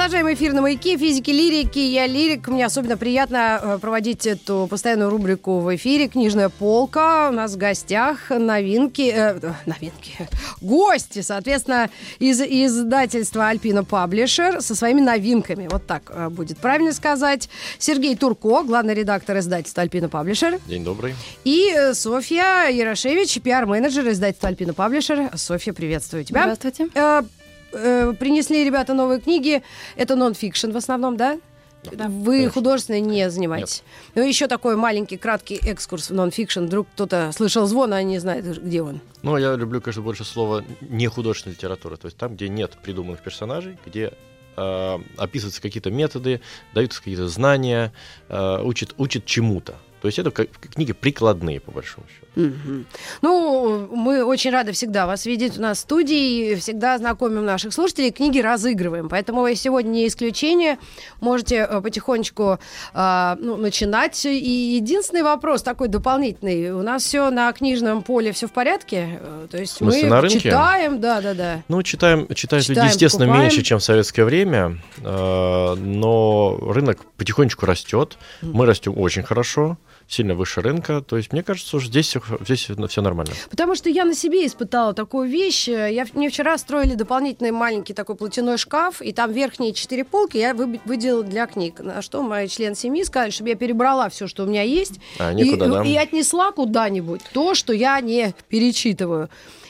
Продолжаем эфир на маяке физики лирики. Я лирик. Мне особенно приятно э, проводить эту постоянную рубрику в эфире. Книжная полка. У нас в гостях новинки. Э, новинки. Гости, соответственно, из издательства Альпина Паблишер со своими новинками. Вот так э, будет правильно сказать. Сергей Турко, главный редактор издательства Альпина Паблишер. День добрый. И э, Софья Ярошевич, пиар-менеджер издательства Альпина Паблишер. Софья, приветствую тебя. Здравствуйте. Э, принесли ребята новые книги. Это нон-фикшн в основном, да? Да. Вы Конечно. художественно не занимаетесь. Ну, еще такой маленький, краткий экскурс в нон-фикшн. Вдруг кто-то слышал звон, а не знает, где он. Ну, я люблю, конечно, больше слова не художественная литература. То есть там, где нет придуманных персонажей, где э, описываются какие-то методы, даются какие-то знания, э, учат, учат чему-то. То есть это книги прикладные, по большому счету. Мгм. Ну, мы очень рады всегда вас видеть у нас в студии, и всегда знакомим наших слушателей, книги разыгрываем. Поэтому и сегодня не исключение. Можете э, потихонечку а, ну, начинать. И единственный вопрос такой дополнительный. У нас все на книжном поле все в порядке? Э, То есть мы на рынке? читаем, да-да-да. Ну, читаем, читают люди, Читаем, естественно, покупаем. меньше, чем в советское время, э, но рынок потихонечку растет. Мы растем очень хорошо, сильно выше рынка. То есть, мне кажется, уже здесь, здесь все нормально. Потому что я на себе испытала такую вещь. Я, мне вчера строили дополнительный маленький такой платяной шкаф, и там верхние четыре полки я вы- выделила для книг. На что мои член семьи сказали, чтобы я перебрала все, что у меня есть, А, и, некуда, да? и отнесла куда-нибудь то, что я не перечитываю.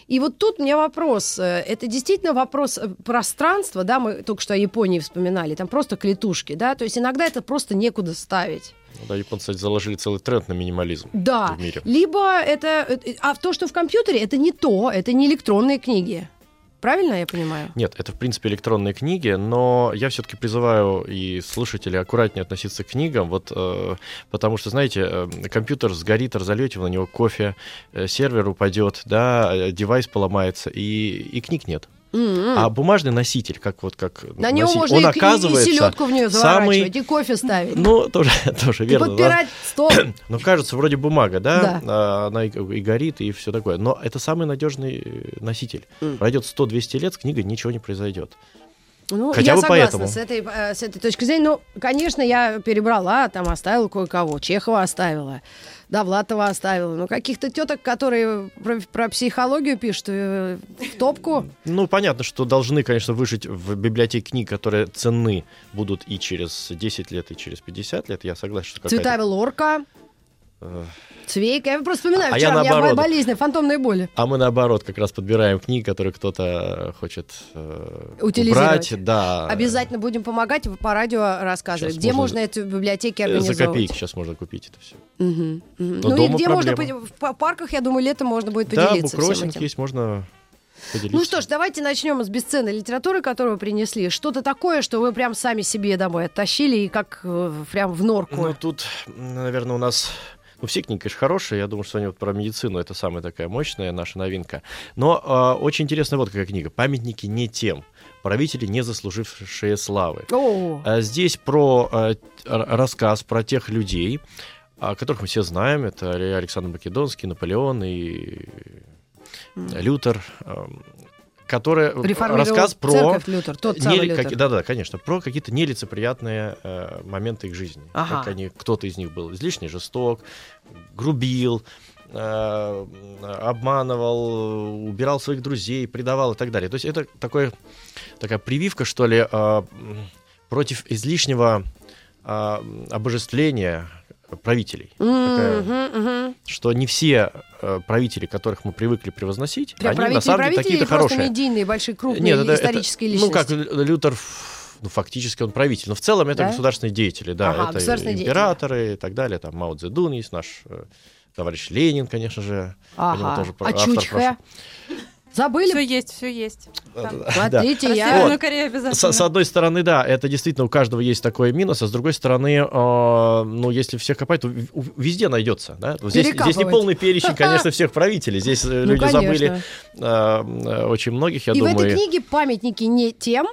И вот тут у меня вопрос. Это действительно вопрос э, пространства, да, мы только что о Японии вспоминали, там просто клетушки, да, то есть иногда это просто некуда ставить. Ну Да, японцы кстати, заложили целый тренд на минимализм Да. в мире. Либо это... э, А то, что в компьютере, это не то, это не электронные книги. Правильно я понимаю? Нет, это в принципе электронные книги, но я все-таки призываю и слушателей аккуратнее относиться к книгам, вот, э, потому что, знаете, э, компьютер сгорит, разольете вы на него кофе, э, сервер упадет, да, э, девайс поломается, и, и книг нет. М-м. А бумажный носитель, как вот как На носитель, можно он и, к- и- оказывается селедку в нее самый, и кофе ставить. ну тоже тоже и верно. да. подпирать стол. Ну, кажется, вроде бумага, да, Да. а, она и, и горит, и все такое. Но это самый надежный э, носитель. М. Пройдет 100-200 лет, с книгой ничего не произойдет. Ну, Хотя я бы согласна поэтому. с этой, э, с этой точки зрения. Ну, конечно, я перебрала, там оставила кое-кого. Чехова оставила, Довлатова оставила. Ну, каких-то теток, которые про, про психологию пишут, э, в топку. Ну, понятно, что должны, конечно, выжить в библиотеке книг, которые ценны будут и через 10 лет, и через 50 лет. Я согласен, что какая-то... Цветаева лорка, Цвейка. Я просто вспоминаю, А вчера я у меня наоборот. болезнь, фантомные боли. А мы, наоборот, как раз подбираем книги, которые кто-то хочет э, Утилизировать. убрать. Да. Обязательно будем помогать по радио рассказывать, Сейчас где можно- можно это в библиотеке Э, За организовать. копейки сейчас можно купить это все. Мгм. Но Ну и где можно проблема. по- в па- парках, я думаю, летом можно будет Да, поделиться буккроссинг этим. есть, можно поделиться. Ну что ж, давайте начнем с бесценной литературы, которую вы принесли. Что-то такое, что вы прям сами себе домой оттащили и как э, прям в норку. Ну, тут, наверное, у нас... Ну, все книги, конечно, хорошие. Я думаю, что они вот про медицину это самая такая мощная наша новинка. Но а, очень интересная вот какая книга. «Памятники не тем. Правители, не заслужившие славы». О, А Здесь про р- рассказ про тех людей, о которых мы все знаем. Это Александр Македонский, Наполеон и Лютер. Которые реформировал рассказ про церковь Лютер, тот Нели- Лютер. как- да-да, конечно, про какие-то нелицеприятные э, моменты их жизни. Ага. Как они, кто-то из них был излишне жесток, грубил, э, обманывал, убирал своих друзей, предавал и так далее. То есть это такое, такая прививка, что ли, э, против излишнего э, обожествления правителей. Такая, Мгм, мгм. что не все э, правители, которых мы привыкли превозносить, Прям они на самом деле просто хорошие. медийные, большие, крупные Нет, это- это- исторические Ну, как личности? Лю- Лютер, ну, фактически он правитель. Но в целом это Да? государственные деятели, да. Ага, это государственные деятели. императоры и так далее. Там Мао Цзэдун есть наш э, товарищ Ленин, конечно же. по нему Ага. тоже А прошлого. Забыли? Все есть, все есть. Смотрите, Про я... Северную Вот. Корею С, обязательно. с одной стороны, да, это действительно у каждого есть такой минус, а с другой стороны, э, ну, если всех копать, то везде найдется. Да? Здесь, здесь не полный перечень, конечно, всех правителей. Здесь э, Ну, люди забыли конечно. э, э, очень многих, я и в думаю. этой книге памятники не тем,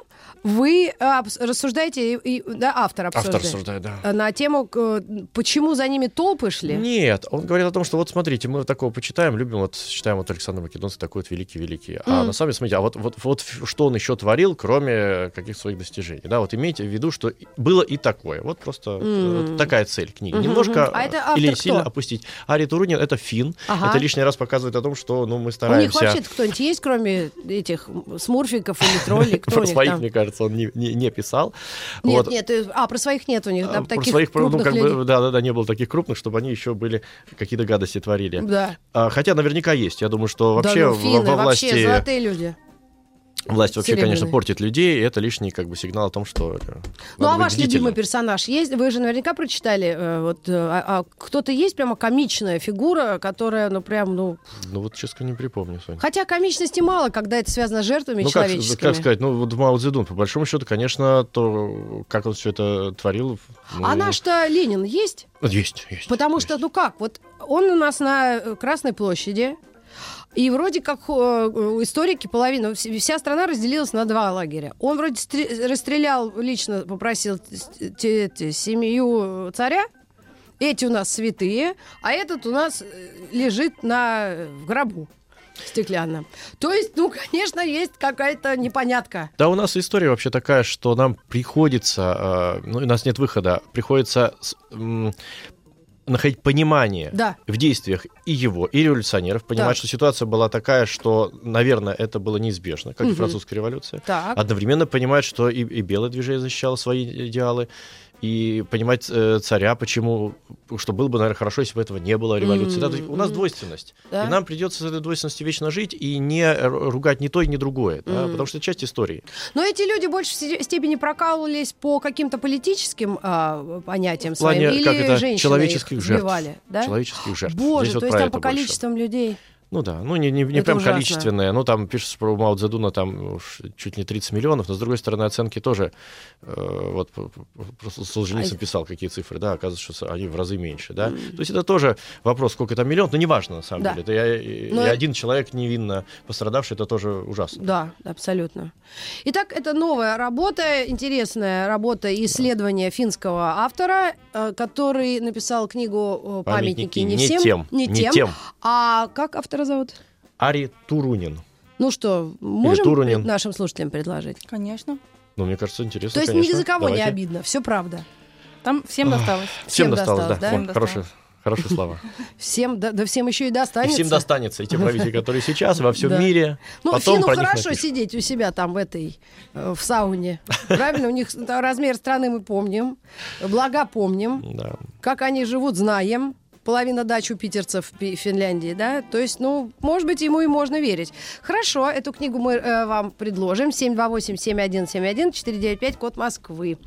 вы э, рассуждаете, и, да, автор обсуждает. Автор рассуждает, да. э, На тему, э, почему за ними толпы шли. Нет, он говорит о том, что вот смотрите, мы такого почитаем, любим, вот читаем вот Александр Македонский такой вот великий-великий. А Мгм. на самом деле, смотрите, а вот, вот, вот что он еще творил, кроме каких своих достижений. Да, вот имейте в виду, что было и такое. Вот просто М. вот такая цель книги. Мгм, Немножко. А это или кто? сильно опустить. Ари Турунин это фин. Ага. Это лишний раз показывает о том, что ну, мы У них стараемся. вообще кто-нибудь есть, кроме этих смурфиков или троллей? Кто у них там? Кажется, он не, не, не писал. Нет, Вот. нет, э, а, про своих нет у них, там А, Про таких своих, ну, крупных как людей. бы, да, да, да, не было таких крупных, чтобы они еще были какие-то гадости творили. Да. А, хотя наверняка есть. Я думаю, что Да вообще ну, во- финны, во власти вообще золотые люди. Власть вообще, серебряные. конечно, портит людей, и это лишний как бы сигнал о том, что. Ну, а ваш любимый бдительным. персонаж есть? Вы же наверняка прочитали, э, вот, э, а, а кто-то есть прямо комичная фигура, которая, ну, прям, ну... Ну вот честно не припомню, Соня. Хотя комичности мало, когда это связано с жертвами Ну, как, человеческими. как сказать, ну, вот Мао Цзэдун, по большому счету, конечно, то, как он все это творил... ну, А наш-то Ленин есть? Есть, есть. Потому есть. что, ну как, вот он у нас на э, Красной площади, и вроде как э, э, историки половина, вс- вся страна разделилась на два лагеря. Он вроде стре- расстрелял, лично попросил семью царя, эти у нас святые, а этот у нас э, лежит на, в гробу стеклянном. То есть, ну, конечно, есть какая-то непонятка. Да, у нас история вообще такая, что нам приходится, э, ну, у нас нет выхода, приходится м, находить понимание Да. в действиях и его, и революционеров, понимать, Так. что ситуация была такая, что, наверное, это было неизбежно, как и Мгм. французская революция. Так. Одновременно понимать, что и, и белое движение защищало свои идеалы, и понимать э, царя, почему, что было бы, наверное, хорошо, если бы этого не было революции. Да, то есть у нас двойственность. Да. И нам придется с этой двойственностью вечно жить и не ру- ругать ни то, ни другое, да, Мгм. потому что это часть истории. Но эти люди в большей се- степени прокалывались по каким-то политическим а, понятиям В плане, своим, или как это, женщины человеческих их жертв. сбивали, да? Человеческих жертв. Боже, Здесь вот то есть про там это по больше. количествам людей. Ну да, ну не, не, не прям ужасно. количественное, ну там пишется про Мао Цзэдуна там уж чуть не 30 миллионов, но с другой стороны оценки тоже, э, вот просто Солженицын А- писал какие цифры, да, оказывается, что они в разы меньше, да. То есть это тоже вопрос, сколько там миллионов, но неважно на самом Да. деле. Это я, и, Но и это- один человек невинно пострадавший, это тоже ужасно. Да, абсолютно. Итак, это новая работа, интересная работа исследования финского автора, э, который написал книгу э, «Памятники, не, всем». тем, Не, не тем. тем. А как автора зовут? Ари Турунин. Ну что, можем Турунин. нашим слушателям предложить? Конечно. Ну, мне кажется, интересно, То есть конечно. ни за кого не Давайте. обидно, все правда. Там всем досталось. Всем, Всем досталось, досталось, да. да? Всем хорошие, хорошие слова. Всем, да, да всем еще и И достанется. всем достанется. И те правители, которые сейчас, во всем Да. мире. Ну, Потом Фину хорошо напишут. сидеть у себя там в этой, э, в сауне. Правильно? У них размер страны мы помним, блага помним, Да. как они живут, знаем. Половина дач у питерцев в Финляндии, да? То есть, ну, может быть, ему и можно верить. Хорошо, эту книгу мы э, вам предложим. 728-7171, 495, код Москвы.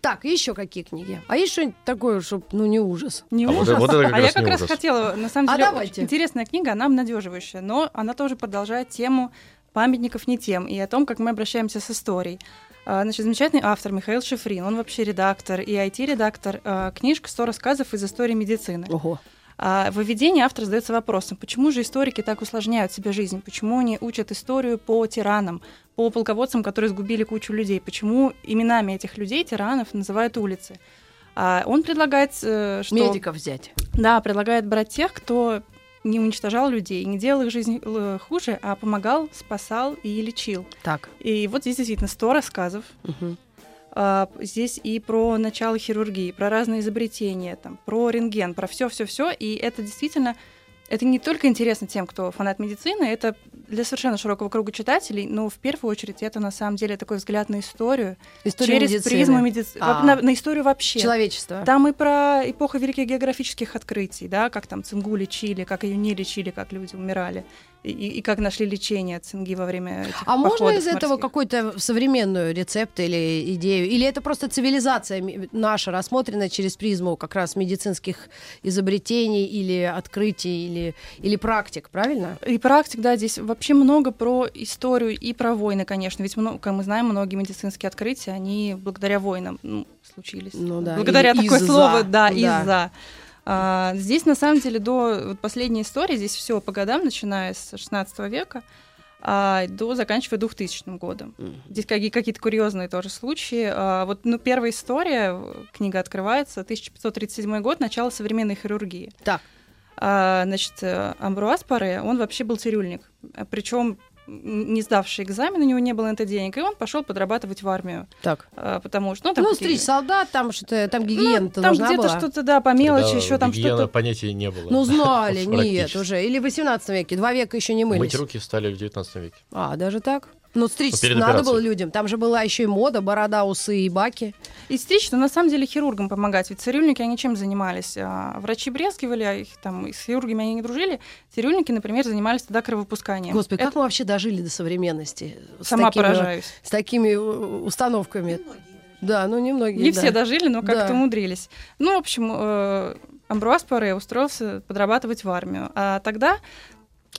Так, еще какие книги? А есть что-нибудь такое, чтобы, ну, не ужас? Не А вот ужас. вот это как а я как раз ужас. хотела, на самом А деле, давайте. очень интересная книга, она обнадеживающая, но она тоже продолжает тему памятников не тем и о том, как мы обращаемся с историей. А, Значит, замечательный автор Михаил Шифрин, он вообще редактор и IT-редактор. а, Книжка «100 рассказов из истории медицины». Ого. А в введении автор задается вопросом, почему же историки так усложняют себе жизнь, почему они учат историю по тиранам, по полководцам, которые сгубили кучу людей, почему именами этих людей, тиранов, называют улицы. А он предлагает, э, что... Медиков взять. Да, предлагает брать тех, кто не уничтожал людей, не делал их жизнь э, хуже, а помогал, спасал и лечил. Так. И вот здесь действительно 100 рассказов. Мгм. А, Здесь и про начало хирургии, про разные изобретения, там, про рентген, про все, все, все. И это действительно, это не только интересно тем, кто фанат медицины, это для совершенно широкого круга читателей, но в первую очередь это на самом деле такой взгляд на историю История через медицины. призму медицины, А. на, на историю вообще. Человечество. Там и про эпоху великих географических открытий, да, как там цингу лечили, как ее не лечили, как люди умирали. И, и как нашли лечение цинги во время этих А можно из этого морских. какой-то современную рецепт или идею? Или это просто цивилизация наша, рассмотрена через призму как раз медицинских изобретений или открытий, или, или практик, правильно? И практик, да, здесь вообще много про историю и про войны, конечно. Ведь, как мы знаем, многие медицинские открытия, они благодаря войнам ну, случились. Ну да, Благодаря или такое из-за, слово, да, да. из-за. А, здесь, на самом деле, до вот последней истории, здесь все по годам, начиная с 16 века, а, до заканчивая 2000 годом. Здесь какие- какие-то курьезные тоже случаи. А, вот ну, первая история, э, книга открывается, 1537 год, начало современной хирургии. Так. А, значит, э, Амбруаз Паре, он вообще был цирюльник. Причем не сдавший экзамен, у него не было на это денег, и он пошел подрабатывать в армию. Так. А, потому что, ну, там ну, какие- стричь солдат, там что-то, там ну, гигиена-то там где-то что-то, да, по мелочи, Тогда еще там гигиена что-то. понятия не было. Ну, знали, нет, уже. Или в 18 веке, два века еще не мылись. Мыть руки стали в 19 веке. А, даже так? Ну, стричь перед надо операцией. было людям. Там же была еще и мода, борода, усы и баки. И стричь, но на самом деле хирургам помогать. Ведь цирюльники, они чем занимались? А, Врачи брезгивали, а их там и с хирургами они не дружили. Цирюльники, например, занимались тогда кровопусканием. Господи, Это как мы вообще дожили до современности? С сама такими- поражаюсь. С такими э, установками. Да, ну немногие. Не да. все дожили, но как-то Да. умудрились. Ну, в общем, э, Амбруаз Паре устроился подрабатывать в армию. А тогда,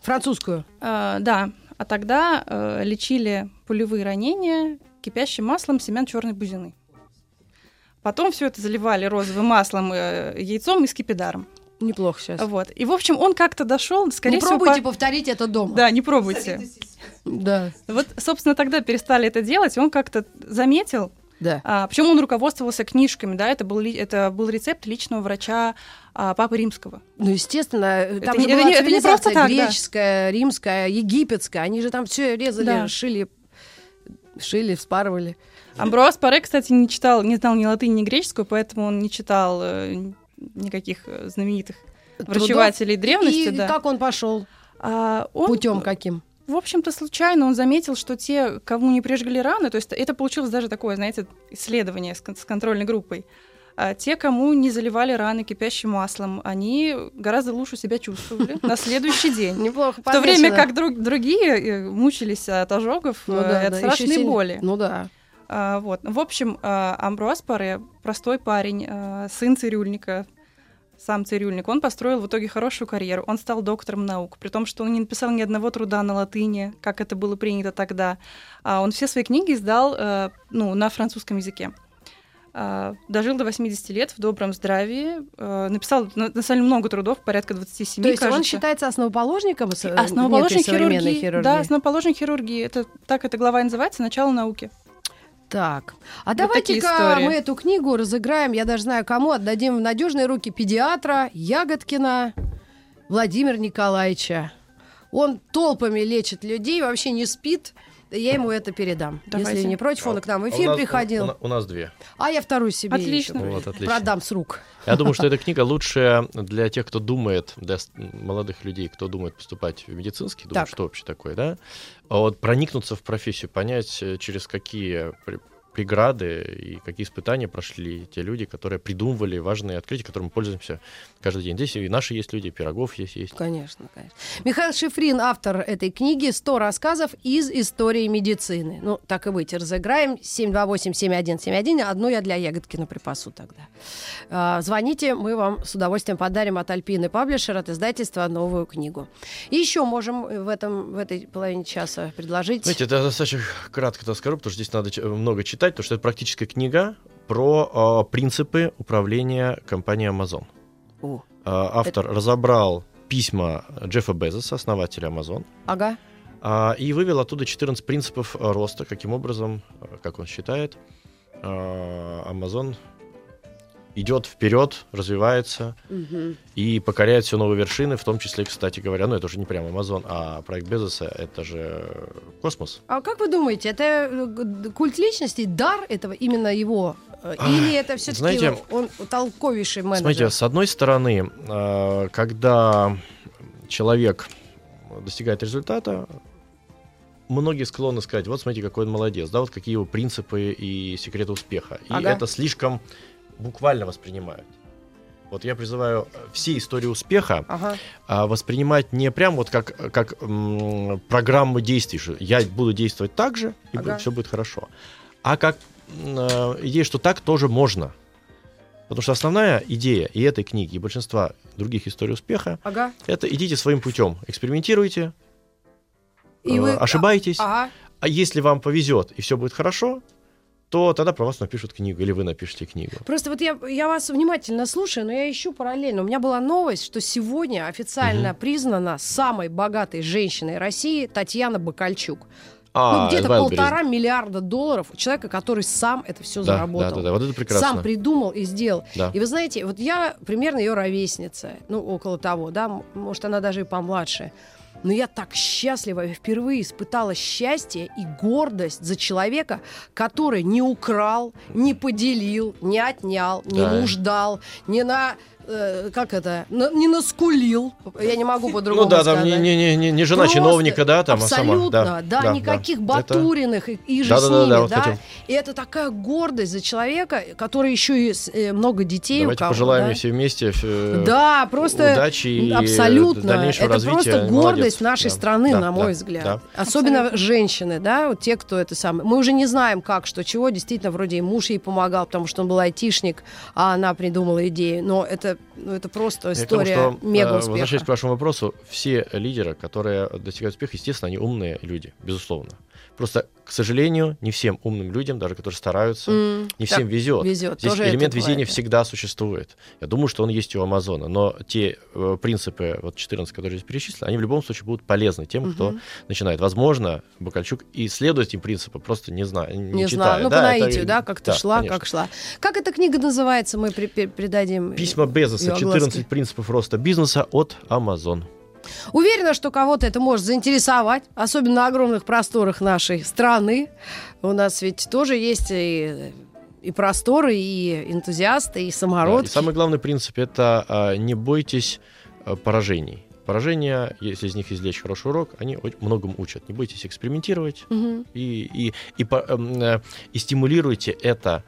Французскую. э, да, а тогда э, лечили пулевые ранения кипящим маслом семян черной бузины. Потом все это заливали розовым маслом, э, яйцом и скипидаром. Неплохо сейчас. Вот. И, в общем, он как-то дошел, скорее не всего, пробуйте по- повторить это дома. Да, не пробуйте. Да. Вот, собственно, тогда перестали это делать, он как-то заметил, да. а, причем он руководствовался книжками, да, это был, это был рецепт личного врача а, Папы Римского. Ну, естественно, там не- же это была это не просто так, да. греческая, римская, египетская. Они же там все резали, Да. шили, шили, вспарывали. Амброаз Паре, кстати, не читал, не знал ни латыни, ни греческую, поэтому он не читал э, никаких э, знаменитых врачевателей древности. И да. как он пошел? А, он, Путем каким? В общем-то, случайно он заметил, что те, кому не прижгли раны, то есть это получилось даже такое, знаете, исследование с, кон- с контрольной группой. А те, кому не заливали раны кипящим маслом, они гораздо лучше себя чувствовали на следующий день. Неплохо В то время как друг- другие э, мучились от ожогов Ну э, и от страшной боли. Ну да. А, вот. В общем, а, Амбруаз Паре, простой парень, а, сын цирюльника, сам цирюльник, он построил в итоге хорошую карьеру. Он стал доктором наук, при том, что он не написал ни одного труда на латыни, как это было принято тогда. Он все свои книги издал э, ну, на французском языке. А, Дожил до 80 лет в добром здравии, э, написал на, на самом деле много трудов, порядка 27, То есть он кажется. считается основоположником с- Основоположник некой современной хирургии, Да, основоположник хирургии. Это так эта глава и называется «Начало науки». Так, а Вот давайте-ка мы эту книгу разыграем, я даже знаю кому, отдадим в надежные руки педиатра Ягодкина Владимира Николаевича. Он толпами лечит людей, вообще не спит. Я ему это передам. Давайте. Если не против, он к нам в А у эфир нас- приходил. У, на- у нас две. А я вторую себе Отлично. Вот, отлично. продам с рук. Я думаю, что эта книга лучшая для тех, кто думает, для молодых людей, кто думает поступать в медицинский, думает, Так. что вообще такое, да? А вот проникнуться в профессию, понять, э, через какие преграды и какие испытания прошли те люди, которые придумывали важные открытия, которыми мы пользуемся каждый день. Здесь и наши есть люди, и Пирогов есть, есть. Конечно, конечно. Михаил Шифрин, автор этой книги «100 рассказов из истории медицины». Ну, так и быть, разыграем. 728-7171. Одну я для Ягодкина припасу тогда. А, звоните, мы вам с удовольствием подарим от Альпины Паблишер, от издательства новую книгу. И еще можем в, этом, в этой половине часа предложить... Знаете, это достаточно кратко это скажу, потому что здесь надо ч- много читать, потому что это практическая книга про э, принципы управления компанией Amazon. О, А, Автор разобрал письма Джеффа Безоса, основателя Amazon, ага. а, и вывел оттуда 14 принципов роста, каким образом, как он считает, а, Amazon идет вперед, развивается Мгм. и покоряет все новые вершины, в том числе, кстати говоря, ну это уже не прям Amazon, а проект Безоса это же космос. А как вы думаете, это э, культ личности, дар этого именно его? Э, Или это все-таки он толковейший менеджер? Смотрите, с одной стороны, э, когда человек достигает результата, многие склонны сказать, вот смотрите, какой он молодец, да, вот какие его принципы и секреты успеха. И Ага. это слишком буквально воспринимают. Вот я призываю э, все истории успеха Ага. а, воспринимать не прям вот как, как м, программу действий, что я буду действовать так же, и Ага. все будет хорошо. А как э, идея, что так тоже можно. Потому что основная идея и этой книги, и большинства других историй успеха, Ага. это идите своим путем, экспериментируйте, И э, вы... ошибайтесь. Ага. А если вам повезет и все будет хорошо, то тогда про вас напишут книгу, или вы напишите книгу. Просто вот я, я вас внимательно слушаю, но я ищу параллельно. У меня была новость, что сегодня официально признана самой богатой женщиной России Татьяна Бакальчук. ну, где-то полтора миллиарда долларов у человека, который сам это все Да, заработал. да, да, да, вот это прекрасно. Сам придумал и сделал. Да. И вы знаете, вот я примерно ее ровесница, ну, около того, да, может, она даже и помладше. Но я так счастлива, я впервые испытала счастье и гордость за человека, который не украл, не поделил, не отнял, не Да. нуждал, не на э, как это, на- не наскулил. Я не могу по-другому Ну да, сказать. там не, не, не, не- не жена Просто чиновника, да, там, а сама. Абсолютно, да, никаких Это- Батуриных и, и же Да, с да, да, ними, да, да. вот этим. И это такая гордость за человека, который еще и с- э, много детей Давайте у кого, пожелаем да. все вместе э, Да, просто удачи и абсолютно. дальнейшего это развития. просто Молодец. гордость нашей Да, страны, да, на мой да, взгляд. да. Особенно Абсолютно. женщины, да, вот те, кто это самое. Мы уже не знаем, как, что, чего. Действительно, вроде и муж ей помогал, потому что он был айтишник, а она придумала идею. Но это, ну, это просто Я история что, э, мега Возвращаясь успеха. к вашему вопросу, все лидеры, которые достигают успеха, естественно, они умные люди, безусловно. Просто, к сожалению, не всем умным людям, даже которые стараются, не всем везет. везет. Здесь Тоже это элемент везения да. всегда существует. Я думаю, что он есть и у Амазона. Но те э, принципы, вот 14, которые здесь перечислены, они в любом случае будут полезны тем, кто Мгм. начинает. Возможно, Бакальчук и следует этим принципам, просто не знаю, не, Не читая. знаю, ну Да, по это- наитию, да, как-то да, шла, конечно. как шла. Как эта книга называется, мы при- при- придадим. Письма Безоса, её огласке. 14 принципов роста бизнеса от Amazon. Уверена, что кого-то это может заинтересовать, особенно на огромных просторах нашей страны. У нас ведь тоже есть и, и просторы, и энтузиасты, и Да, самородки. и самый главный принцип это а, не бойтесь а, поражений. Поражения, если из них извлечь хороший урок, они многому учат. Не бойтесь экспериментировать Мгм. и, и, и, по- эм, э, и стимулируйте это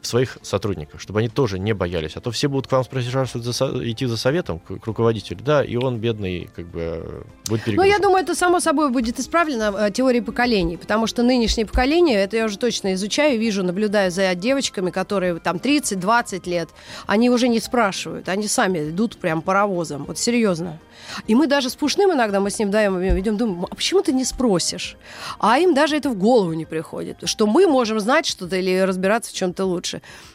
в своих сотрудниках, чтобы они тоже не боялись. А то все будут к вам спрашивать, за, идти за советом к, к руководителю, да, и он, бедный, как бы будет Ну, перегружен. я думаю, это само собой будет исправлено э, теорией поколений, потому что нынешнее поколение, это я уже точно изучаю, вижу, наблюдаю за девочками, которые там 30-20 лет, они уже не спрашивают, они сами идут прям паровозом, вот серьезно. И мы даже с Пушным иногда, мы с ним даем, ведем, думаем, а почему ты не спросишь? А им даже это в голову не приходит, что мы можем знать что-то или разбираться в чем-то лучше.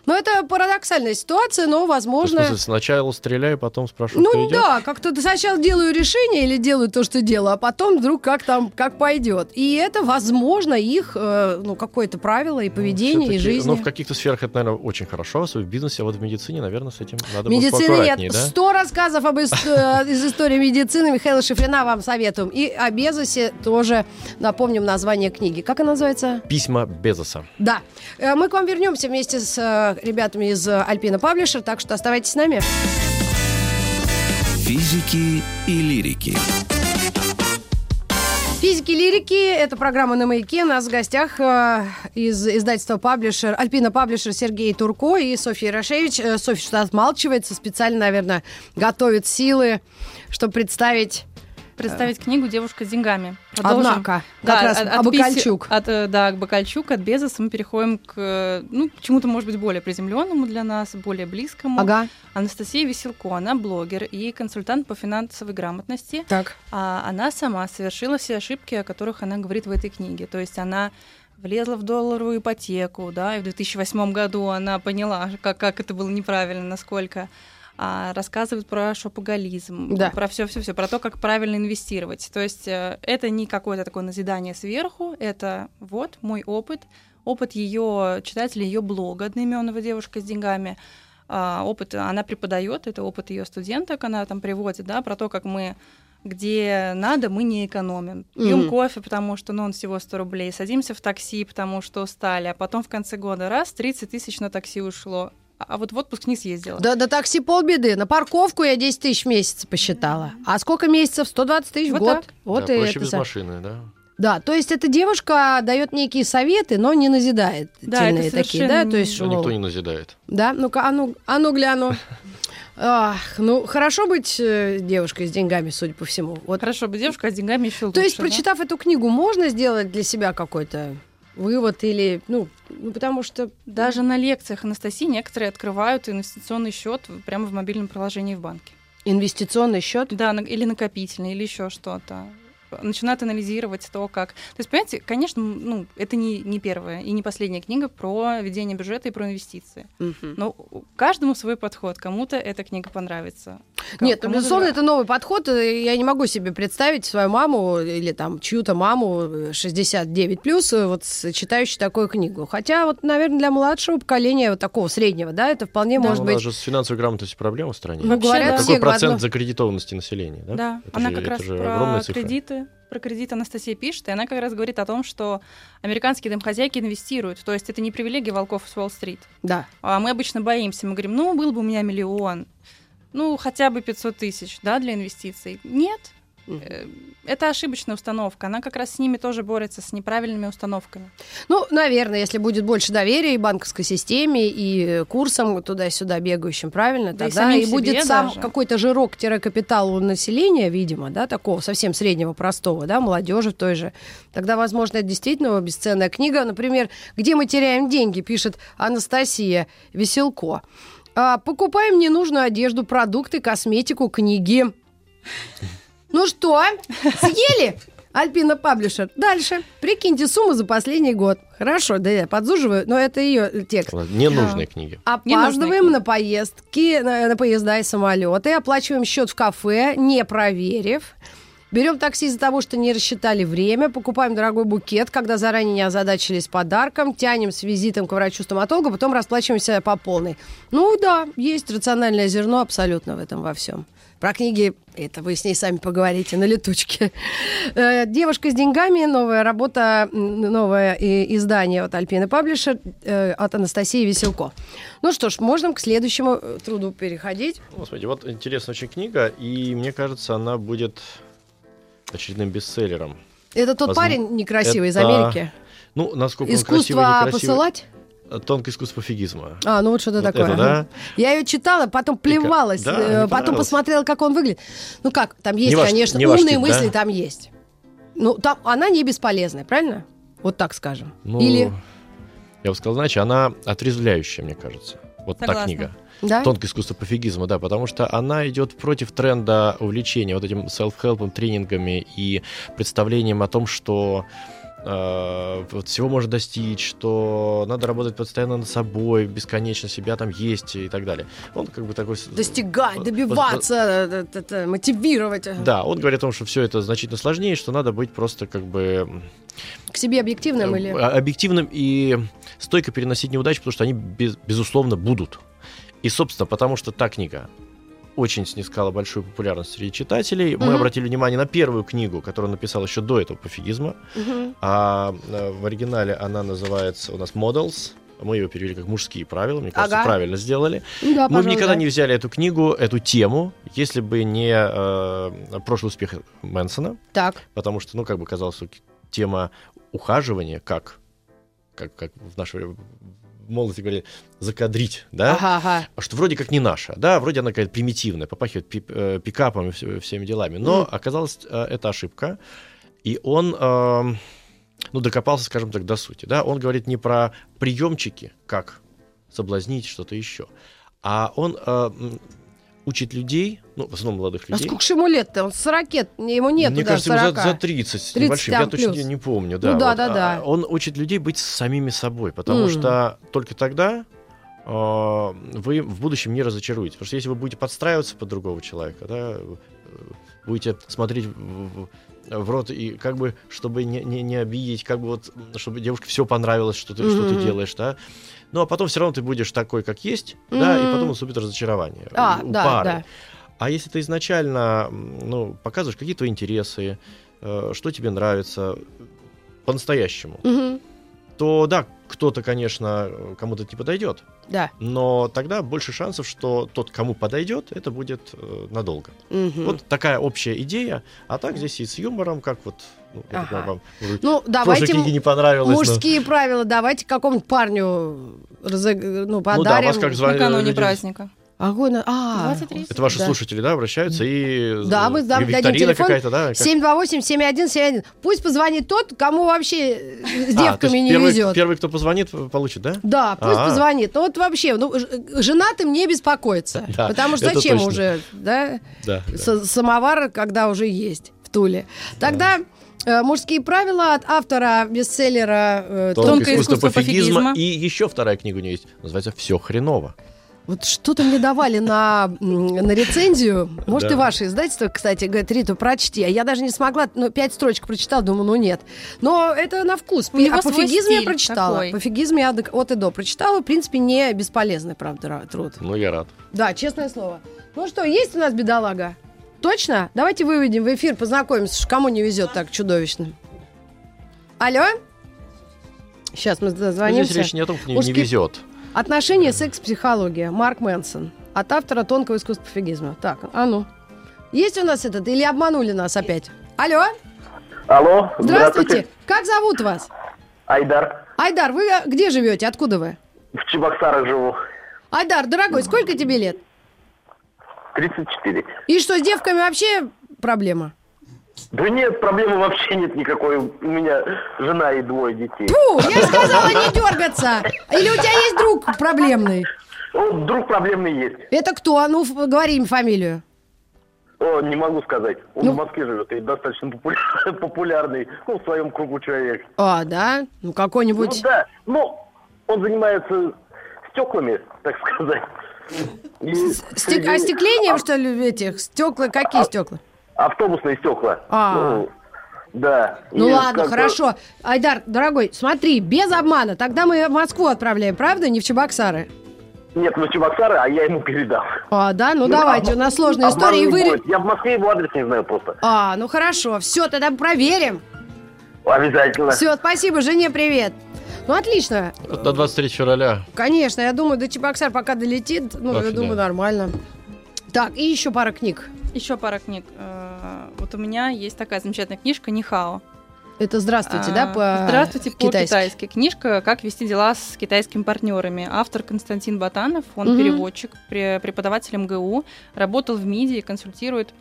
Но это парадоксальная ситуация, но, есть, возможно... смысле, сначала стреляю, потом спрашиваю, Ну да, как-то сначала делаю решение или делаю то, что делаю, а потом вдруг как там, как пойдет. И это, возможно, их, э, ну, какое-то правило и поведение, и Всё-таки, жизнь. Ну, в каких-то сферах это, наверное, очень хорошо, особенно в бизнесе, а вот в медицине, наверное, с этим надо быть поаккуратнее, нет. да? Сто рассказов об ис- э, из истории медицины Михаила Шифрина вам советуем. И о Безосе тоже напомним название книги. Как она называется? Письма Безоса. Да. Э, Мы к вам вернемся вместе с э, ребятами из э, Альпина Паблишер, так что оставайтесь с нами. Физики и лирики. Физики лирики – это программа на маяке. У нас в гостях э, из издательства Паблишер, Альпина Паблишер Сергей Турко и Софья Ярошевич. Э, Софья что-то отмалчивается, специально, наверное, готовит силы, чтобы представить. Представить книгу «Девушка с деньгами». Продолжим. Однако, как раз от, от Бакальчук. От, э, да, к Бакальчук, от Безоса мы переходим к, э, ну, к чему-то, может быть, более приземленному для нас, более близкому. Ага, Анастасия Веселко, она блогер и консультант по финансовой грамотности. так. А она сама совершила все ошибки, о которых она говорит в этой книге. То есть она влезла в долларовую ипотеку, да, и в 2008 году она поняла, как, как это было неправильно, насколько. А, рассказывает про шопоголизм, Да. про все, все, все, про то, как правильно инвестировать. То есть э, это не какое-то такое назидание сверху, это вот мой опыт, опыт ее читателей, ее блога одноименного девушка с деньгами. А, опыт она преподает, это опыт ее студенток, она там приводит, да, про то, как мы где надо, мы не экономим. Пьем Мгм. кофе, потому что ну, он всего 100 рублей, садимся в такси, потому что устали, а потом в конце года раз, 30 тысяч на такси ушло, а вот в отпуск не съездила. Да, до такси полбеды. На парковку я 10 тысяч в месяц посчитала. А сколько месяцев? 120 тысяч в Вот год. так. Вот да, и проще это без за- машины, да? Да, то есть эта девушка дает некие советы, но не назидает Да, это такие, да? совершенно То есть, мол, никто не назидает. Да, ну-ка, а ну, а ну гляну. Ах, ну, хорошо быть э, девушкой с деньгами, судя по всему. Вот. Хорошо бы девушка, а с деньгами еще То есть, лучше, да? прочитав эту книгу, можно сделать для себя какой-то вывод или, ну, ну, потому что... Даже на лекциях Анастасии некоторые открывают инвестиционный счет прямо в мобильном приложении в банке. Инвестиционный счет. Да, или накопительный, или еще что-то. Начинают анализировать то, как. То есть, понимаете, конечно, ну, это не, не первая и не последняя книга про ведение бюджета и про инвестиции. Мгм. Но у- каждому свой подход. Кому-то эта книга понравится. ка- Нет, ну, кому-то безусловно, да. это новый подход. и Я не могу себе представить свою маму или там чью-то маму э, 69 плюс, вот с- читающую такую книгу. Хотя, вот, наверное, для младшего поколения, вот такого среднего, да, это вполне Ну, может у нас быть. же с финансовой грамотностью проблема в стране. Ну, говорят, да. все Какой в одно- процент закредитованности населения? Да, Да, Это она же- как это раз же про цифра. кредиты, про кредит Анастасия пишет, и она как раз говорит о том, что американские домохозяйки инвестируют. То есть это не привилегия волков с Уолл-стрит. Да. А мы обычно боимся. Мы говорим, ну, был бы у меня миллион, ну, хотя бы 500 тысяч, да, для инвестиций. Нет, Э, это ошибочная установка. Она как раз с ними тоже борется, с неправильными установками. Ну, наверное, если будет больше доверия и банковской системе, и курсам туда-сюда бегающим, правильно, Да и тогда самим и, будет сам даже. какой-то жирок-капитал у населения, видимо, да, такого совсем среднего, простого, да, молодежи в той же. Тогда, возможно, это действительно бесценная книга. Например, «Где мы теряем деньги», пишет Анастасия Веселко. А, покупаем ненужную одежду, продукты, косметику, книги. Ну что, съели? Альпина Паблишер. Дальше. Прикиньте сумму за последний год. Хорошо, да я подзуживаю, но это ее текст. Ненужные книги. Опаздываем книги. на поездки, на, на поезда и самолеты, оплачиваем счет в кафе, не проверив. Берем такси из-за того, что не рассчитали время, покупаем дорогой букет, когда заранее не озадачились подарком, тянем с визитом к врачу-стоматологу, потом расплачиваемся по полной. Ну да, есть рациональное зерно абсолютно в этом во всем. Про книги, это вы с ней сами поговорите на летучке. Э, Девушка с деньгами, новая работа, новое издание от Альпины Паблишер э, от Анастасии Веселко. Ну что ж, можно к следующему э, труду переходить. Смотрите, вот интересная очень книга, и мне кажется, она будет очередным бестселлером. Это тот Возм- парень некрасивый из это Америки. Ну, насколько он Искусство красивый, некрасивый. посылать? Тонкое искусство пофигизма. А, ну вот что-то Вот такое. это, да. Я ее читала, потом плевалась, Да, э, потом посмотрела, как он выглядит. Ну как, там есть, Не ваш- конечно, не умные тип, мысли да? там есть. Ну, там она не бесполезная, правильно? Вот так скажем. Ну, Или, я бы сказал, иначе, она отрезвляющая, мне кажется. Вот та Согласна. книга. да? Тонкое искусство пофигизма, да, потому что она идет против тренда увлечения вот этим селф-хелпом, тренингами и представлением о том, что э, вот всего можно достичь, что надо работать постоянно над собой, бесконечно себя там есть и так далее. Он как бы такой... Достигать, добиваться, э, э, мотивировать. Да, он говорит о том, что все это значительно сложнее, что надо быть просто как бы К себе объективным или... объективным и стойко переносить неудачи, потому что они, без- безусловно, будут. И, собственно, потому что та книга очень снискала большую популярность среди читателей. Мы Мгм. обратили внимание на первую книгу, которую он написал еще до этого пофигизма. Мгм. А э, в оригинале она называется у нас Models. Мы ее перевели как мужские правила. Мне кажется, Ага. правильно сделали. Да, Мы бы пожалуй, никогда да. не взяли эту книгу, эту тему, если бы не э, прошлый успех Мэнсона Так. потому что, ну, как бы казалось, тема ухаживания, как, как, как в наше время в молодости говорили, закадрить, да, Ага, ага. а что вроде как не наша, да, вроде она какая-то примитивная, попахивает пи- э, пикапом и всеми делами, но Мгм. оказалось, э, это ошибка, и он, эм, ну, докопался, скажем так, до сути, да, он говорит не про приемчики, как соблазнить что-то еще, а он э, учит людей, ну, в основном молодых А людей, сколько же ему лет-то? Он 40, ему нет мне даже кажется, ему 40. за, за 30 с 30 небольшим, я точно плюс. не, помню. Да, Ну да, вот. да, А, да. Он учит людей быть самими собой, потому М. что только тогда а, вы в будущем не разочаруетесь. Потому что если вы будете подстраиваться под другого человека, да, будете смотреть в, в- рот и как бы, чтобы не, не, не обидеть, как бы вот, чтобы девушке все понравилось, что ты, что ты делаешь, да. Ну, а потом все равно ты будешь такой, как есть, да, и потом наступит разочарование А, у да, пары. да. А если ты изначально ну, показываешь какие твои интересы, э, что тебе нравится по-настоящему, Мгм. то да, кто-то, конечно, э, кому-то не подойдет, Да. но тогда больше шансов, что тот, кому подойдет, это будет э, надолго. Мгм. Вот такая общая идея, а так здесь и с юмором, как вот, ну, Ага. так вам, Ну, давайте книге не понравилось. но- мужские правила. Давайте какому-нибудь парню разыг- ну, Ну да, подарим. вас как звали? Накануне люди- праздника. Огонь. А, 20-30. Это ваши Да. слушатели, да, обращаются и... Да, мы и дам- дадим телефон. да? как- 728-7171. Пусть позвонит тот, кому вообще э, с А, девками есть не первый, везет. Первый, кто позвонит, получит, да? Да, пусть А. позвонит. Ну вот вообще, ну, ж- женатым не беспокоиться. Да, потому что зачем точно. уже, да, Да. да. самовар, когда уже есть в Туле. Тогда э, мужские правила от автора бестселлера э, Тонкое Тонкое искусство искусство пофигизма. пофигизма. И еще вторая книга у нее есть. Называется «Все хреново». Вот что-то мне давали на, на рецензию. Может, Да. и ваше издательство, кстати, говорит, Риту, прочти. А я даже не смогла, ну, пять строчек прочитала, думаю, ну нет. Но это на вкус. У него а свой пофигизм я прочитала. такой. Пофигизм я от- и до прочитала. В принципе, не бесполезный, правда, ра- труд. Ну, я рад. Да, честное слово. Ну что, есть у нас бедолага? Точно? Давайте выведем в эфир, познакомимся, что кому не везет так чудовищно. Алло? Сейчас мы Но дозвонимся. Здесь речь не о том, кто не, везет. Отношения, секс, психология. Марк Мэнсон. От автора тонкого искусства пофигизма. Так, а ну. Есть у нас этот? Или обманули нас опять? Алло? Алло, Здравствуйте. Как зовут вас? Айдар. Айдар, вы э, где живете? Откуда вы? В Чебоксарах живу. Айдар, дорогой, сколько тебе лет? 34. И что, с девками вообще проблема? Да нет, проблемы вообще нет никакой. У меня жена и двое детей. Фу, я же сказала не дергаться. Или у тебя есть друг проблемный? Ну, друг проблемный есть. Это кто? Ну, ф- говори им фамилию. О, не могу сказать. Он Ну. в Москве живет и достаточно популя- популярный, ну, в своем кругу человек. А, да? Ну, Ну какой-нибудь... да, ну, он занимается стеклами, так сказать. Стек- среди- Остеклением, что ли, этих? Стекла? Какие стекла? Автобусные стекла. А. Ну, да. Ну И ладно, хорошо. Айдар, дорогой, смотри, без обмана. Тогда мы в Москву отправляем, правда? Не в Чебоксары. Нет, ну Чебоксары, а я ему передал. А, да? Ну, Ну, давайте, обма- у нас сложная история. и вы... будет. Я в Москве его адрес не знаю просто. А, ну хорошо. Все, тогда проверим. Обязательно. Все, спасибо, жене привет. Ну, отлично. До 23 февраля. Конечно, я думаю, до Чебоксар пока долетит, ну, я Вообще, думаю, да. нормально. Так, и еще пара книг. Еще пара книг. Вот у меня есть такая замечательная книжка «Нихао». Это здравствуйте, да, А, по Здравствуйте, китайски? по-китайски. Книжка «Как вести дела с китайскими партнерами». Автор Константин Батанов, он Мгм. переводчик, пре- преподаватель МГУ, работал в МИДе, консультирует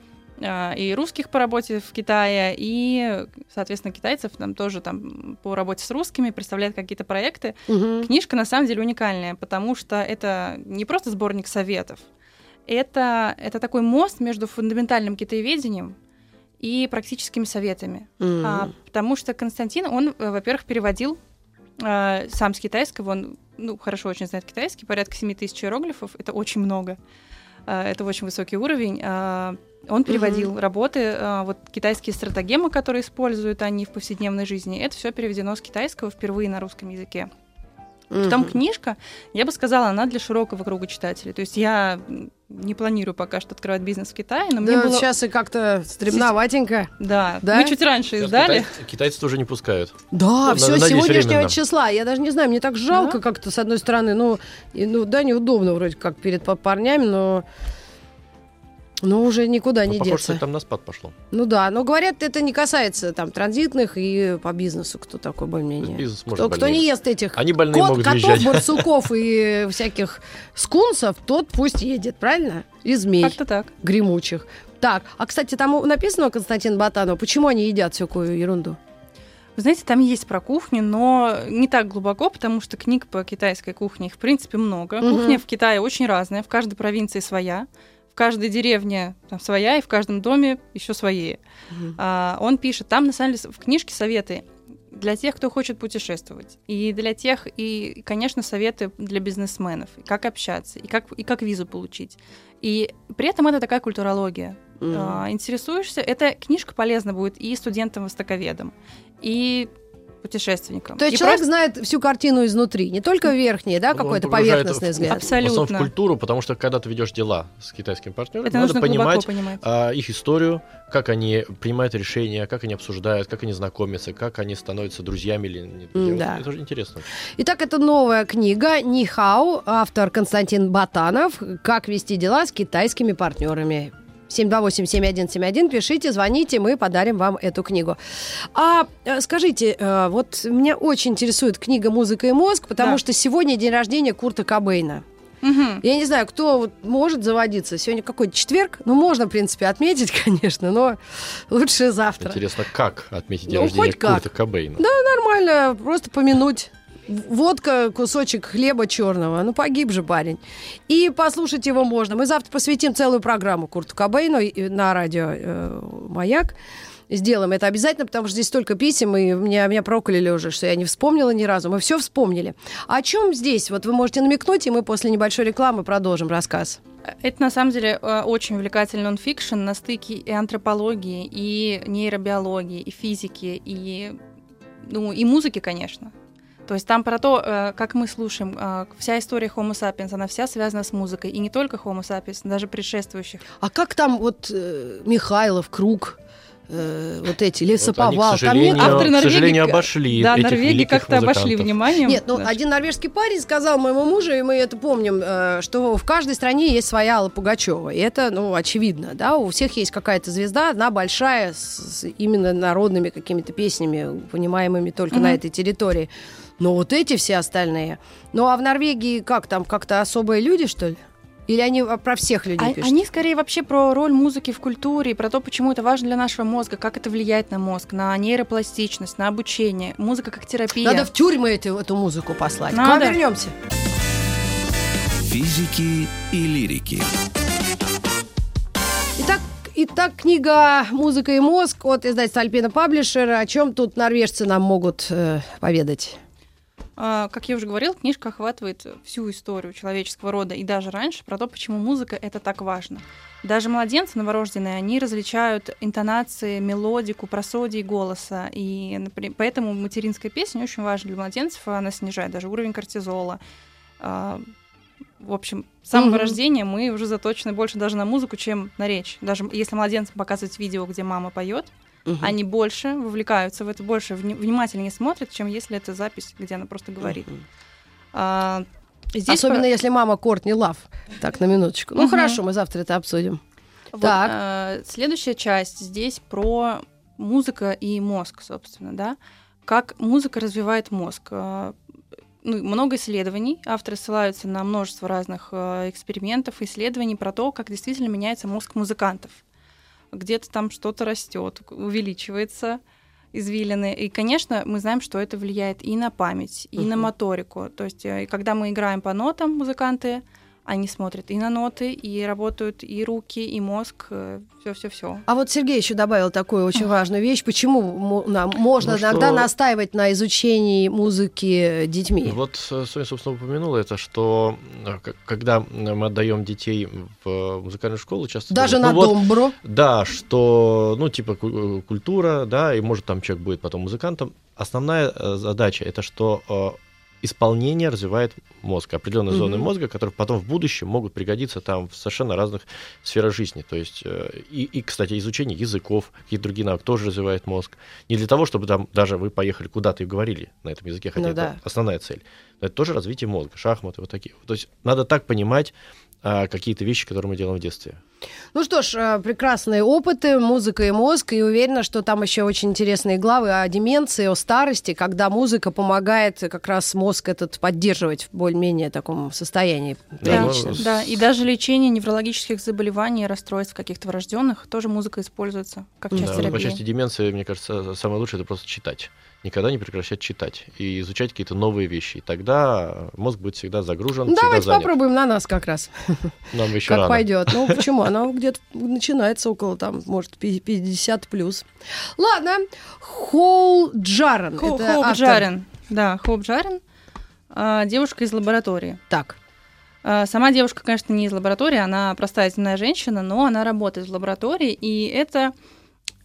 а, и русских по работе в Китае, и, соответственно, китайцев там тоже там по работе с русскими, представляет какие-то проекты. Мгм. Книжка на самом деле уникальная, потому что это не просто сборник советов, это, это такой мост между фундаментальным китаеведением и практическими советами. М. А, потому что Константин, он, э, во-первых, переводил э, сам с китайского, он ну, хорошо очень знает китайский, порядка 7 тысяч иероглифов, это очень много, Э, это очень высокий уровень. А, Он переводил работы, э, вот китайские стратегемы, которые используют они в повседневной жизни, это все переведено с китайского впервые на русском языке. Потом Мгм. книжка, я бы сказала, она для широкого круга читателей. То есть я не планирую пока что открывать бизнес в Китае, но мне Да, было... сейчас и как-то стремноватенько. Да, Да? мы чуть раньше Сейчас издали. китайцы, китайцы тоже не пускают. Да, Ну, все надеюсь, сегодняшнего временно. числа. Я даже не знаю, мне так жалко Да? как-то, с одной стороны. Ну, и, ну, да, неудобно вроде как перед па- парнями, но... Но уже никуда Ну, не похоже, деться. что там на спад пошло. Ну да, но говорят, это не касается там транзитных и по бизнесу, кто такой более-менее. Бизнес может Кто, кто не ест этих Они больные кот, могут котов, въезжать. барсуков и всяких скунсов, тот пусть едет, правильно? И змей Как-то так. гремучих. Так, а, кстати, там написано у Константина Батанова, почему они едят всякую ерунду? Вы знаете, там есть про кухню, но не так глубоко, потому что книг по китайской кухне их, в принципе, много. Мгм. Кухня в Китае очень разная, в каждой провинции своя, в каждой деревне там своя, и в каждом доме еще свои. А, он пишет, там на самом деле в книжке советы для тех, кто хочет путешествовать, и для тех, и, конечно, советы для бизнесменов, и как общаться, и как, и как визу получить. И при этом это такая культурология. Мгм. А, интересуешься, эта книжка полезна будет и студентам-востоковедам, и путешественникам. То есть И человек просто- знает всю картину изнутри, не только верхний, да, Он какой-то поверхностный в- взгляд. Абсолютно. В в культуру, потому что когда ты ведешь дела с китайскими партнерами, Это надо понимать понимать. а, их историю, как они принимают решения, как они обсуждают, как они знакомятся, как они становятся друзьями или нет. Да. Это же интересно. Итак, это новая книга «Нихао», автор Константин Батанов «Как вести дела с китайскими партнерами». 728-7171, пишите, звоните, мы подарим вам эту книгу. А э, скажите, э, вот меня очень интересует книга «Музыка и мозг», потому Да. что сегодня день рождения Курта Кобейна. Мгм. Я не знаю, кто вот может заводиться. Сегодня какой-то четверг. Ну, можно, в принципе, отметить, конечно, но лучше завтра. Интересно, как отметить день Ну, рождения хоть как. Курта Кобейна? Нормально, просто помянуть. Водка, кусочек хлеба черного. Ну, погиб же парень. И послушать его можно. Мы завтра посвятим целую программу Курту Кобейну и- на радио э, «Маяк». Сделаем это обязательно, потому что здесь столько писем, и меня, меня прокляли уже, что я не вспомнила ни разу. Мы все вспомнили. О чем здесь? Вот вы можете намекнуть, и мы после небольшой рекламы продолжим рассказ. Это на самом деле э, очень увлекательный нонфикшн на стыке и антропологии, и нейробиологии, и физики, и, ну, и музыки, конечно. То есть там про то, э, как мы слушаем, э, вся история Homo sapiens, она вся связана с музыкой. И не только Homo sapiens, даже предшествующих. А как там вот э, Михайлов, Круг, э, вот эти, Вот они, лесоповал? к там нет сожалению, авторы к Норвегии сожалению, к- обошли Да, этих Норвегии как-то обошли вниманием. Нет, ну Да. один норвежский парень сказал моему мужу, и мы это помним, э, что в каждой стране есть своя Алла Пугачева. И это, ну, очевидно, да, у всех есть какая-то звезда, одна большая, с, с именно народными какими-то песнями, понимаемыми только на Мгм. этой территории. Но вот эти все остальные. Ну, а в Норвегии как там, как-то особые люди, что ли? Или они про всех людей А- пишут? Они скорее вообще про роль музыки в культуре, и про то, почему это важно для нашего мозга, как это влияет на мозг, на нейропластичность, на обучение. Музыка как терапия. Надо в тюрьмы эту, эту музыку послать. К вам Надо. вернемся. Физики и лирики. Итак, итак, книга «Музыка и мозг» от издательства Альпина Паблишер. О чем тут норвежцы нам могут э, поведать? А, Как я уже говорила, книжка охватывает всю историю человеческого рода и даже раньше про то, почему музыка это так важно. Даже младенцы новорожденные, они различают интонации, мелодику, просодии голоса. И напри- поэтому материнская песня очень важна для младенцев, она снижает даже уровень кортизола. А, В общем, с самого Мгм. рождения мы уже заточены больше даже на музыку, чем на речь. Даже если младенцам показывать видео, где мама поет, они больше вовлекаются в это, больше вни- внимательнее смотрят, чем если это запись, где она просто говорит. Мгм. А, здесь Особенно по- если мама Кортни Лав. Так, на минуточку. Ну Мгм. хорошо, мы завтра это обсудим. вот, так. а, следующая часть здесь про музыка и мозг, собственно, да. Как музыка развивает мозг. А, ну, много исследований. Авторы ссылаются на множество разных а, экспериментов, исследований про то, как действительно меняется мозг музыкантов. Где-то там что-то растет, увеличивается извилины. И, конечно, мы знаем, что это влияет и на память, и на Мгм. моторику. То есть, э, когда мы играем по нотам, музыканты, они смотрят и на ноты, и работают и руки, и мозг, все-все-все. А вот Сергей еще добавил такую очень важную вещь. Почему нам можно Ну, иногда что- настаивать на изучении музыки детьми? Вот э, Соня, собственно, упомянула это, что э, когда мы отдаем детей в музыкальную школу, часто Даже думают, на ну вот, домбро. Да, что, ну, типа ку- э, культура, да, и может там человек будет потом музыкантом. Основная э, задача это что э, исполнение развивает мозг, определенные зоны Мгм. мозга, которые потом в будущем могут пригодиться там в совершенно разных сферах жизни. То есть, э, и, и, кстати, изучение языков, какие-то другие навыки тоже развивает мозг. Не для того, чтобы там даже вы поехали куда-то и говорили на этом языке, хотя Ну это да. основная цель. Но это тоже развитие мозга, шахматы, вот такие. То есть надо так понимать а, какие-то вещи, которые мы делаем в детстве. Ну что ж, э, прекрасные опыты, музыка и мозг, и уверена, что там еще очень интересные главы о деменции, о старости, когда музыка помогает как раз мозг этот поддерживать в более-менее таком состоянии Да, приличном. Да, и даже лечение неврологических заболеваний, расстройств каких-то врожденных, тоже музыка используется как часть Да, ну, терапии. по части деменции, мне кажется, самое лучшее это просто читать. Никогда не прекращать читать и изучать какие-то новые вещи. И тогда мозг будет всегда загружен, Ну, всегда давайте занят. попробуем на нас как раз, Нам еще как рано. пойдет. Ну, почему? Она где-то начинается около, там, может, пи- 50 плюс. Ладно. Хоул Джарен. Хо- это Хоуп автор. Джарен. Да, Хоуп Джарен. а, девушка из лаборатории. Так. А, Сама девушка, конечно, не из лаборатории, она простая земная женщина, но она работает в лаборатории, и это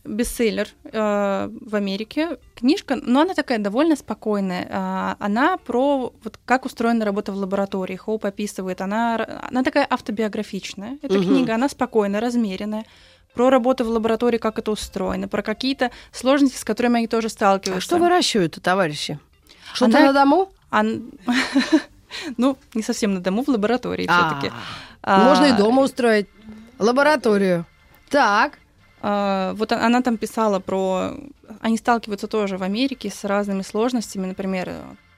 бестселлер э, в Америке. Книжка, но она такая довольно спокойная. А, она про вот как устроена работа в лаборатории. Хоуп описывает. Она, она такая автобиографичная. Эта Мгм. книга, она спокойная, размеренная. Про работу в лаборатории, как это устроено, про какие-то сложности, с которыми они тоже А сталкиваются. что выращивают товарищи? Что-то Она- на дому? Ан- Ну, не совсем на дому, в лаборатории все-таки. А, Можно и дома устроить. Лабораторию. Так. А, Вот о- она там писала про... Они сталкиваются тоже в Америке с разными сложностями, например,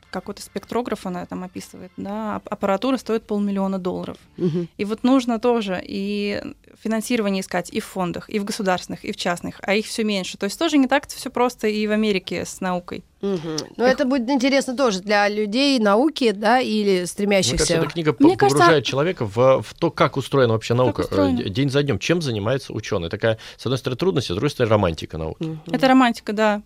какой-то спектрограф она там описывает, да, ап- аппаратура стоит полмиллиона долларов. Мгм. И вот нужно тоже и финансирование искать и в фондах, и в государственных, и в частных, а их все меньше. То есть тоже не так все просто и в Америке с наукой. Мгм. Ну, это будет интересно тоже для людей науки, да, или Мне кажется, стремящихся... эта книга Мне по- кажется, погружает человека в, в то, как устроена вообще наука устроена. э, день за днем, чем занимается ученый. Такая, с одной стороны, трудность, а с другой стороны, романтика науки. Мгм. Это романтика, да.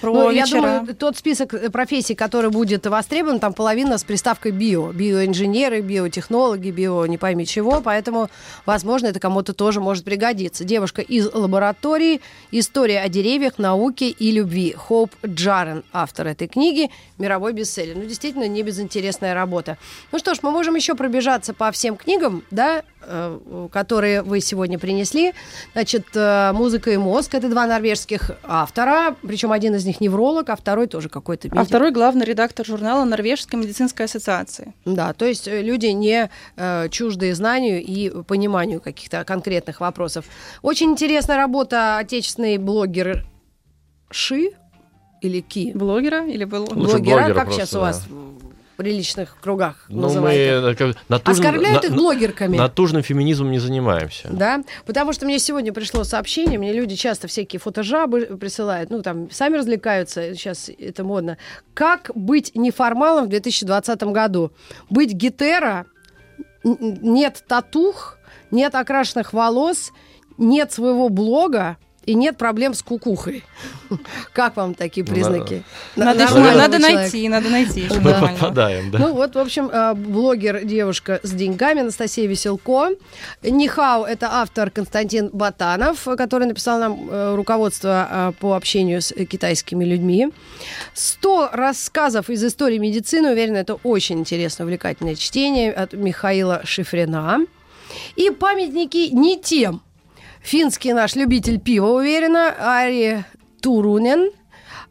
Про Ну, я думаю, тот список э, профессий, который будет востребован, там половина с приставкой био. Биоинженеры, биотехнологи, био не пойми чего. Поэтому, возможно, это кому-то тоже может пригодиться. Девушка из лаборатории. История о деревьях, науке и любви. Хоуп Джарен, автор этой книги. Мировой бестселлер. Ну, действительно, не безинтересная работа. Ну что ж, мы можем еще пробежаться по всем книгам, да, э, которые вы сегодня принесли. Значит, э, «Музыка и мозг» — это два норвежских автора, причем один из них невролог, а второй тоже какой-то А медик. второй главный редактор журнала Норвежской медицинской ассоциации. Да, то есть э, люди не э, чуждые знанию и пониманию каких-то конкретных вопросов. Очень интересная работа отечественной блогер Ши или Ки? Блогера или был... Блогера, блогера как просто, сейчас у да. вас в приличных кругах Ну, мы называют? э, как- натужным- Оскорбляют на- их блогерками? Натужным феминизмом не занимаемся. Да, потому что мне сегодня пришло сообщение, мне люди часто всякие фотожабы присылают, ну там сами развлекаются, сейчас это модно. Как быть неформалом в 2020 году? Быть гетера, нет татух, нет окрашенных волос, нет своего блога и нет проблем с кукухой. Как вам такие Ну, признаки? Надо, надо человека. найти, надо найти. Да. Мы Нормально. попадаем, да. Ну вот, в общем, э, блогер девушка с деньгами Анастасия Веселко. Нихау – это автор Константин Батанов, который написал нам э, руководство э, по общению с китайскими людьми. 100 рассказов из истории медицины. Уверена, это очень интересное, увлекательное чтение от Михаила Шифрина. И памятники не тем. Финский наш любитель пива, уверена, Ари Турунен –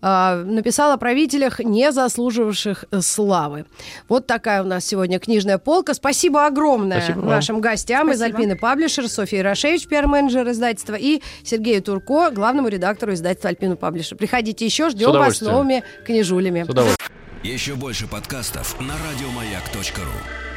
а, написал о правителях, не заслуживавших э, славы. Вот такая у нас сегодня книжная полка. Спасибо огромное Спасибо нашим гостям из Спасибо. Альпины Паблишер, Софья Рашевич, пиар-менеджер издательства, и Сергею Турко, главному редактору издательства Альпина Паблишер. Приходите еще, ждем вас с новыми книжулями. С удовольствием. Еще больше подкастов на радиомаяк.ру.